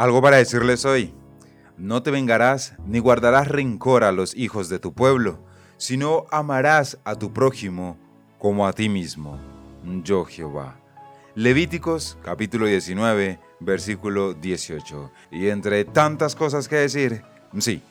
Algo para decirles hoy. No te vengarás ni guardarás rencor a los hijos de tu pueblo, sino amarás a tu prójimo como a ti mismo. Yo Jehová. Levíticos capítulo 19, versículo 18. Y entre tantas cosas que decir, sí,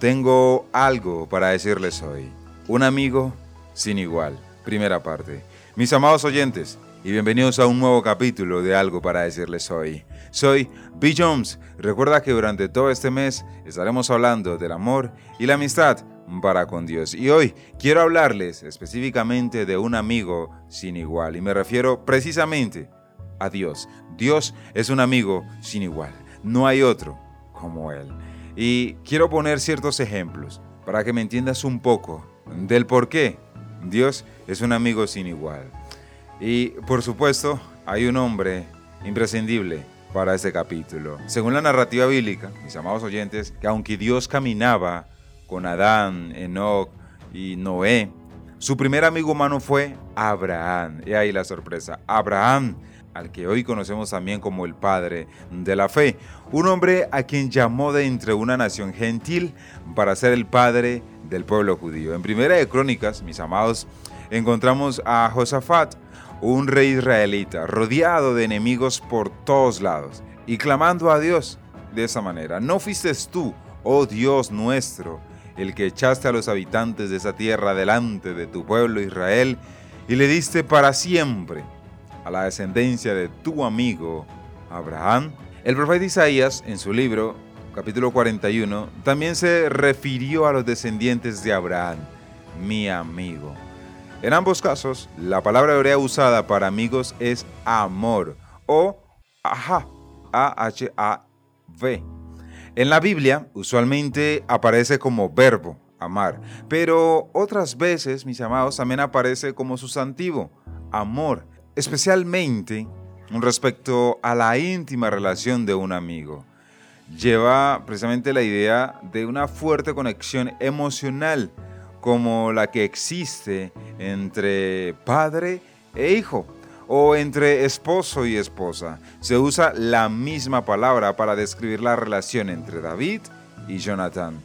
tengo algo para decirles hoy. Un amigo sin igual. Primera parte. Mis amados oyentes, y bienvenidos a un nuevo capítulo de Algo para decirles hoy. Soy B. Jones. Recuerda que durante todo este mes estaremos hablando del amor y la amistad para con Dios. Y hoy quiero hablarles específicamente de un amigo sin igual. Y me refiero precisamente a Dios. Dios es un amigo sin igual. No hay otro como Él. Y quiero poner ciertos ejemplos para que me entiendas un poco del por qué Dios es un amigo sin igual. Y por supuesto, hay un hombre imprescindible para este capítulo. Según la narrativa bíblica, mis amados oyentes, que aunque Dios caminaba con Adán, Enoch y Noé, su primer amigo humano fue Abraham. Y ahí la sorpresa. Abraham, al que hoy conocemos también como el padre de la fe. Un hombre a quien llamó de entre una nación gentil para ser el padre del pueblo judío. En Primera de Crónicas, mis amados, encontramos a Josafat, un rey israelita, rodeado de enemigos por todos lados, y clamando a Dios de esa manera, ¿no fuiste tú, oh Dios nuestro, el que echaste a los habitantes de esa tierra delante de tu pueblo Israel, y le diste para siempre a la descendencia de tu amigo Abraham? El profeta Isaías, en su libro, capítulo 41, también se refirió a los descendientes de Abraham, mi amigo. En ambos casos, la palabra hebrea usada para amigos es amor o aha, A-H-A-V. En la Biblia, usualmente aparece como verbo, amar, pero otras veces, mis amados, también aparece como sustantivo, amor, especialmente respecto a la íntima relación de un amigo. Lleva precisamente la idea de una fuerte conexión emocional como la que existe entre padre e hijo o entre esposo y esposa. Se usa la misma palabra para describir la relación entre David y Jonathan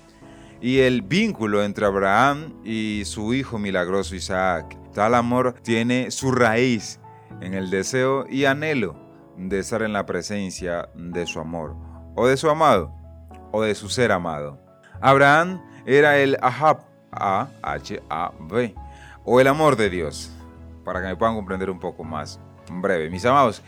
y el vínculo entre Abraham y su hijo milagroso Isaac. Tal amor tiene su raíz en el deseo y anhelo de estar en la presencia de su amor, o de su amado, o de su ser amado. Abraham era el Ahab, a-H-A-B, o el amor de Dios, para que me puedan comprender un poco más breve. Mis amados,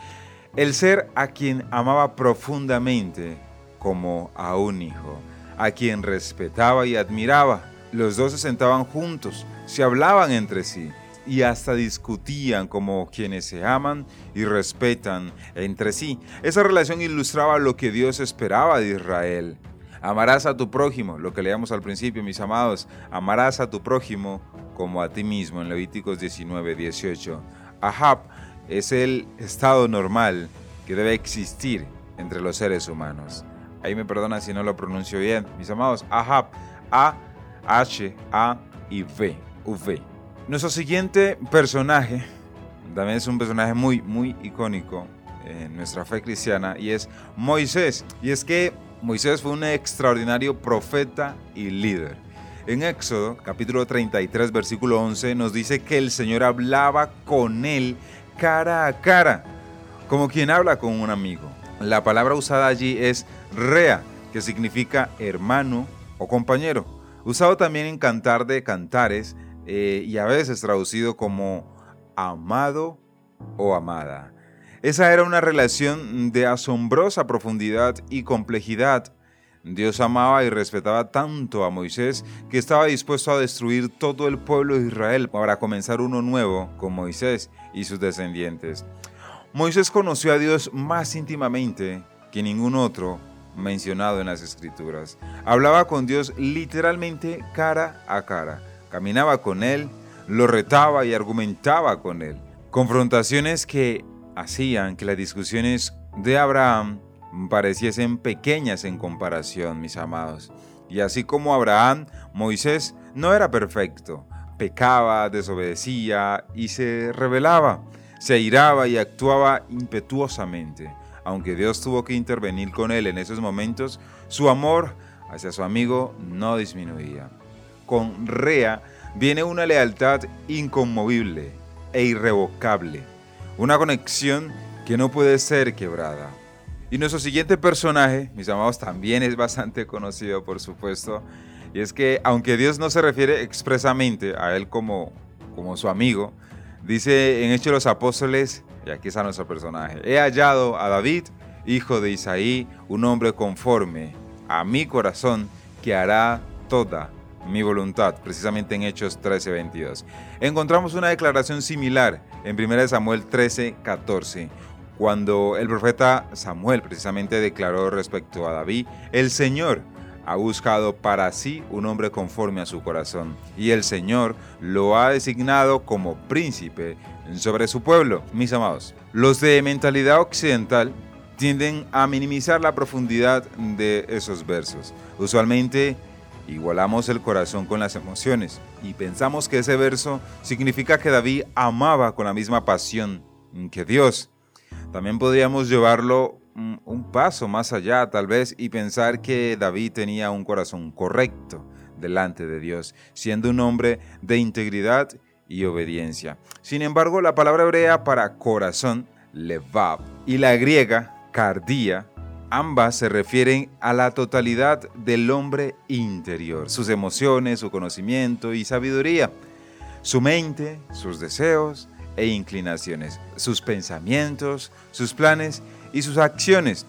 el ser a quien amaba profundamente como a un hijo, a quien respetaba y admiraba. Los dos se sentaban juntos, se hablaban entre sí y hasta discutían como quienes se aman y respetan entre sí. Esa relación ilustraba lo que Dios esperaba de Israel. Amarás a tu prójimo, lo que leíamos al principio, mis amados. Amarás a tu prójimo como a ti mismo en Levíticos 19, 18. Ahab es el estado normal que debe existir entre los seres humanos. Ahí me perdonan si no lo pronuncio bien. Mis amados, Ahab, A, H, A y V, V. Nuestro siguiente personaje también es un personaje muy, muy icónico en nuestra fe cristiana y es Moisés. Y es que Moisés fue un extraordinario profeta y líder. En Éxodo capítulo 33 versículo 11 nos dice que el Señor hablaba con él cara a cara, como quien habla con un amigo. La palabra usada allí es rea, que significa hermano o compañero. Usado también en cantar de cantares eh, y a veces traducido como amado o amada. Esa era una relación de asombrosa profundidad y complejidad. Dios amaba y respetaba tanto a Moisés que estaba dispuesto a destruir todo el pueblo de Israel para comenzar uno nuevo con Moisés y sus descendientes. Moisés conoció a Dios más íntimamente que ningún otro mencionado en las escrituras. Hablaba con Dios literalmente cara a cara. Caminaba con Él, lo retaba y argumentaba con Él. Confrontaciones que hacían que las discusiones de Abraham pareciesen pequeñas en comparación, mis amados. Y así como Abraham, Moisés no era perfecto, pecaba, desobedecía y se rebelaba, se airaba y actuaba impetuosamente. aunque Dios tuvo que intervenir con él en esos momentos, su amor hacia su amigo no disminuía. Con Rea viene una lealtad inconmovible e irrevocable, una conexión que no puede ser quebrada. Y nuestro siguiente personaje, mis amados, también es bastante conocido, por supuesto, y es que aunque Dios no se refiere expresamente a él como, como su amigo, dice en Hechos de los Apóstoles, y aquí está nuestro personaje, he hallado a David, hijo de Isaí, un hombre conforme a mi corazón, que hará toda mi voluntad, precisamente en Hechos 13:22. Encontramos una declaración similar en 1 Samuel 13:14, cuando el profeta Samuel precisamente declaró respecto a David, el Señor ha buscado para sí un hombre conforme a su corazón, y el Señor lo ha designado como príncipe sobre su pueblo. Mis amados, los de mentalidad occidental tienden a minimizar la profundidad de esos versos. Usualmente igualamos el corazón con las emociones y pensamos que ese verso significa que David amaba con la misma pasión que Dios. También podríamos llevarlo un paso más allá tal vez y pensar que David tenía un corazón correcto delante de Dios, siendo un hombre de integridad y obediencia. Sin embargo, la palabra hebrea para corazón, levav, y la griega, cardía, ambas se refieren a la totalidad del hombre interior, sus emociones, su conocimiento y sabiduría, su mente, sus deseos e inclinaciones, sus pensamientos, sus planes y sus acciones.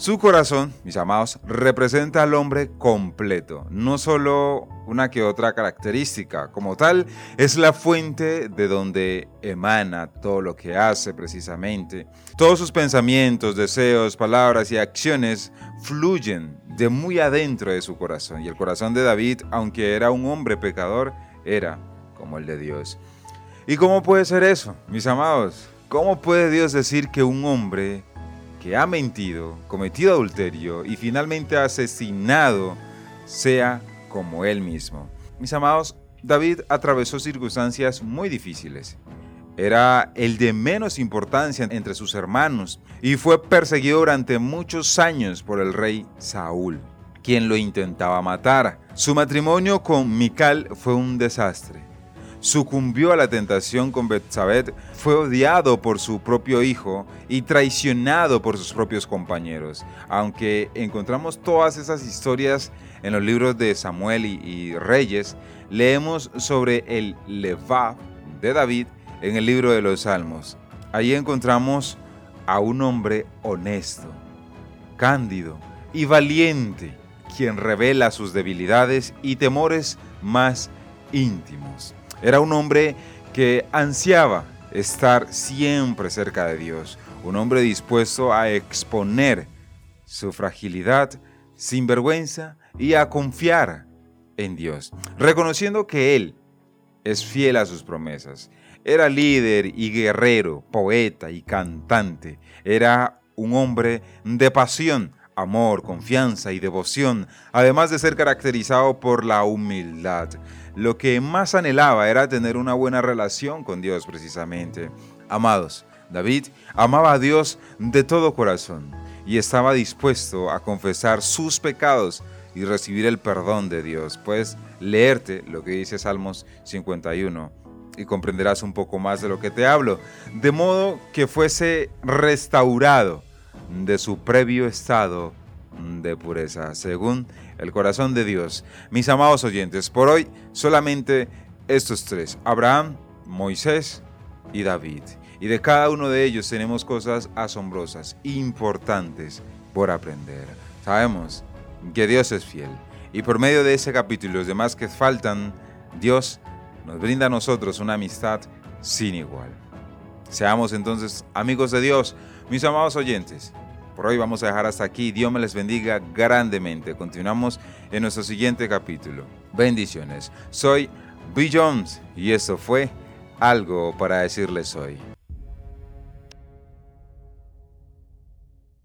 Su corazón, mis amados, representa al hombre completo, no solo una que otra característica. Como tal, es la fuente de donde emana todo lo que hace precisamente. Todos sus pensamientos, deseos, palabras y acciones fluyen de muy adentro de su corazón. Y el corazón de David, aunque era un hombre pecador, era como el de Dios. ¿Y cómo puede ser eso, mis amados? ¿Cómo puede Dios decir que un hombre que ha mentido, cometido adulterio y finalmente asesinado sea como él mismo. Mis amados, David atravesó circunstancias muy difíciles. Era el de menos importancia entre sus hermanos y fue perseguido durante muchos años por el rey Saúl, quien lo intentaba matar. Su matrimonio con Mical fue un desastre sucumbió a la tentación con Betsabé, fue odiado por su propio hijo y traicionado por sus propios compañeros. Aunque encontramos todas esas historias en los libros de Samuel y, Reyes, leemos sobre el Levá de David en el libro de los Salmos. Allí encontramos a un hombre honesto, cándido y valiente, quien revela sus debilidades y temores más íntimos. Era un hombre que ansiaba estar siempre cerca de Dios, un hombre dispuesto a exponer su fragilidad sin vergüenza y a confiar en Dios, reconociendo que Él es fiel a sus promesas. Era líder y guerrero, poeta y cantante. Era un hombre de pasión, amor, confianza y devoción, además de ser caracterizado por la humildad lo que más anhelaba era tener una buena relación con Dios precisamente. Amados, David amaba a Dios de todo corazón y estaba dispuesto a confesar sus pecados y recibir el perdón de Dios. Puedes leerte lo que dice Salmos 51 y comprenderás un poco más de lo que te hablo, de modo que fuese restaurado de su previo estado de pureza, según el corazón de Dios. Mis amados oyentes, por hoy solamente estos tres, Abraham, Moisés y David. Y de cada uno de ellos tenemos cosas asombrosas, importantes por aprender. Sabemos que Dios es fiel. Y por medio de ese capítulo y los demás que faltan, Dios nos brinda a nosotros una amistad sin igual. Seamos entonces amigos de Dios, mis amados oyentes. Por hoy vamos a dejar hasta aquí. Dios me les bendiga grandemente. Continuamos en nuestro siguiente capítulo. Bendiciones. Soy Bill Jones y esto fue algo para decirles hoy.